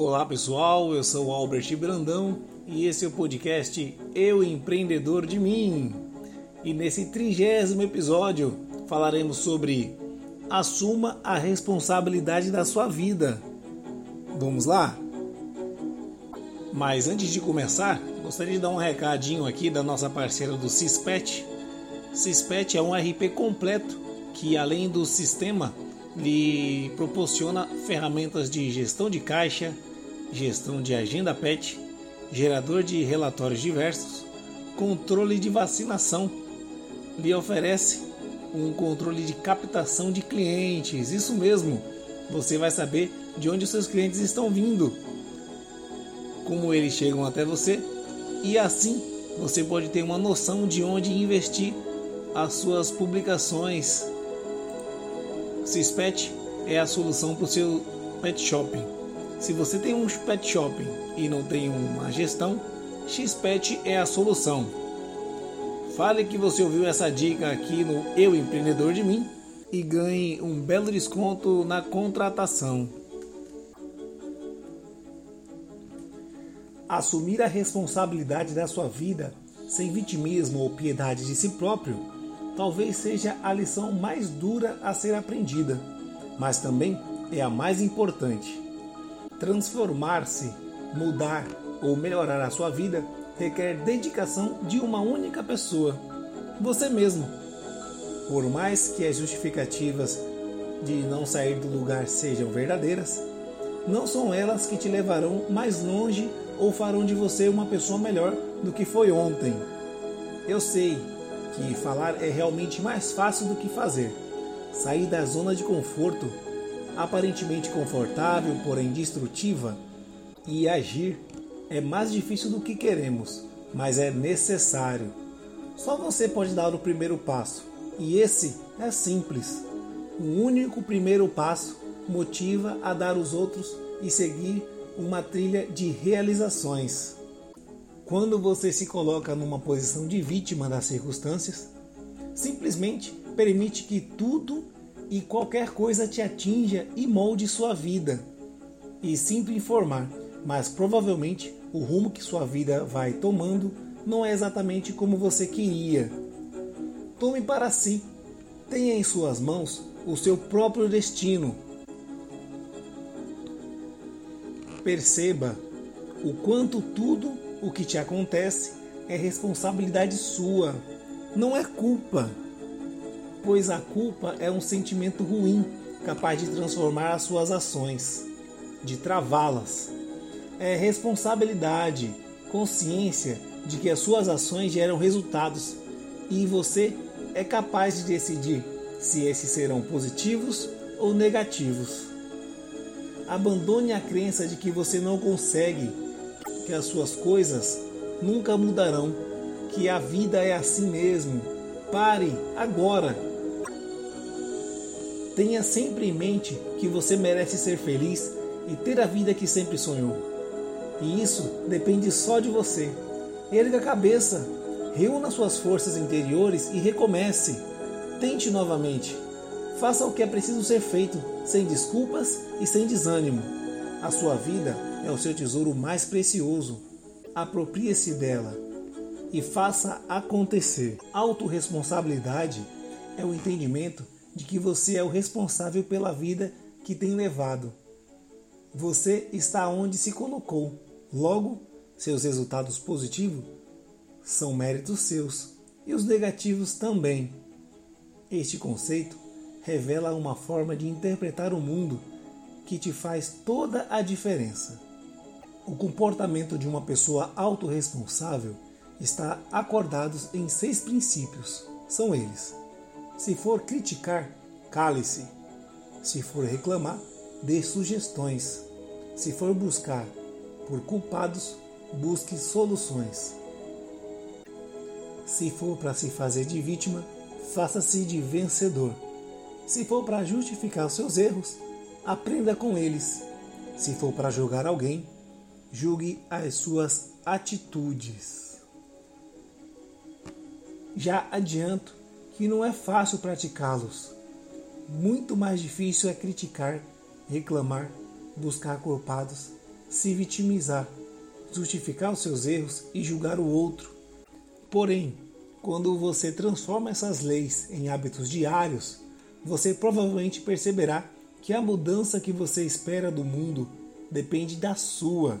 Olá pessoal, eu sou Albert Brandão e esse é o podcast Eu Empreendedor de Mim. E nesse trigésimo episódio falaremos sobre Assuma a responsabilidade da sua vida. Vamos lá? Mas antes de começar, gostaria de dar um recadinho aqui da nossa parceira do Cispet. Cispet é um RP completo que além do sistema lhe proporciona ferramentas de gestão de caixa, gestão de agenda PET, gerador de relatórios diversos, controle de vacinação. Lhe oferece um controle de captação de clientes. Isso mesmo, você vai saber de onde os seus clientes estão vindo, como eles chegam até você e assim você pode ter uma noção de onde investir as suas publicações. Cispet é a solução para o seu pet shopping. Se você tem um pet shopping e não tem uma gestão, Xpet é a solução. Fale que você ouviu essa dica aqui no Eu Empreendedor de Mim e ganhe um belo desconto na contratação. Assumir a responsabilidade da sua vida sem vitimismo ou piedade de si próprio talvez seja a lição mais dura a ser aprendida, mas também é a mais importante. Transformar-se, mudar ou melhorar a sua vida requer dedicação de uma única pessoa, você mesmo. Por mais que as justificativas de não sair do lugar sejam verdadeiras, não são elas que te levarão mais longe ou farão de você uma pessoa melhor do que foi ontem. Eu sei que falar é realmente mais fácil do que fazer. Sair da zona de conforto, aparentemente confortável, porém destrutiva, e agir é mais difícil do que queremos, mas é necessário. Só você pode dar o primeiro passo, e esse é simples. O único primeiro passo motiva a dar os outros e seguir uma trilha de realizações. Quando você se coloca numa posição de vítima das circunstâncias, simplesmente permite que tudo e qualquer coisa te atinja e molde sua vida. E sinto informar, mas provavelmente o rumo que sua vida vai tomando não é exatamente como você queria. Tome para si, tenha em suas mãos o seu próprio destino. Perceba o quanto tudo o que te acontece é responsabilidade sua, não é culpa. Pois a culpa é um sentimento ruim, capaz de transformar as suas ações, de travá-las. É responsabilidade, consciência de que as suas ações geram resultados e você é capaz de decidir se esses serão positivos ou negativos. Abandone a crença de que você não consegue, que as suas coisas nunca mudarão, que a vida é assim mesmo. Pare agora. Tenha sempre em mente que você merece ser feliz e ter a vida que sempre sonhou. E isso depende só de você. Erga a cabeça, reúna suas forças interiores e recomece. Tente novamente. Faça o que é preciso ser feito, sem desculpas e sem desânimo. A sua vida é o seu tesouro mais precioso. Aproprie-se dela e faça acontecer. Autoresponsabilidade é o entendimento de que você é o responsável pela vida que tem levado. Você está onde se colocou. Logo, seus resultados positivos são méritos seus e os negativos também. Este conceito revela uma forma de interpretar o mundo que te faz toda a diferença. O comportamento de uma pessoa autorresponsável está acordado em seis princípios. São eles: se for criticar, cale-se. Se for reclamar, dê sugestões. Se for buscar por culpados, busque soluções. Se for para se fazer de vítima, faça-se de vencedor. Se for para justificar seus erros, aprenda com eles. Se for para julgar alguém, julgue as suas atitudes. Já adianto que não é fácil praticá-los. Muito mais difícil é criticar, reclamar, buscar culpados, se vitimizar, justificar os seus erros e julgar o outro. Porém, quando você transforma essas leis em hábitos diários, você provavelmente perceberá que a mudança que você espera do mundo depende da sua.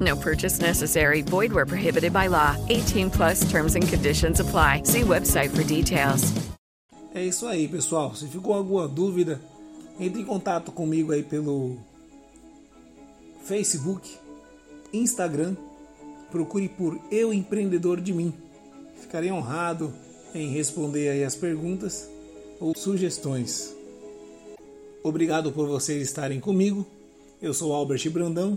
No purchase necessary. Void where prohibited by law. 18 plus terms and conditions apply. See website for details. É isso aí, pessoal. Se ficou alguma dúvida, entre em contato comigo aí pelo Facebook, Instagram. Procure por Eu Empreendedor de Mim. Ficarei honrado em responder aí as perguntas ou sugestões. Obrigado por vocês estarem comigo. Eu sou Albert Brandão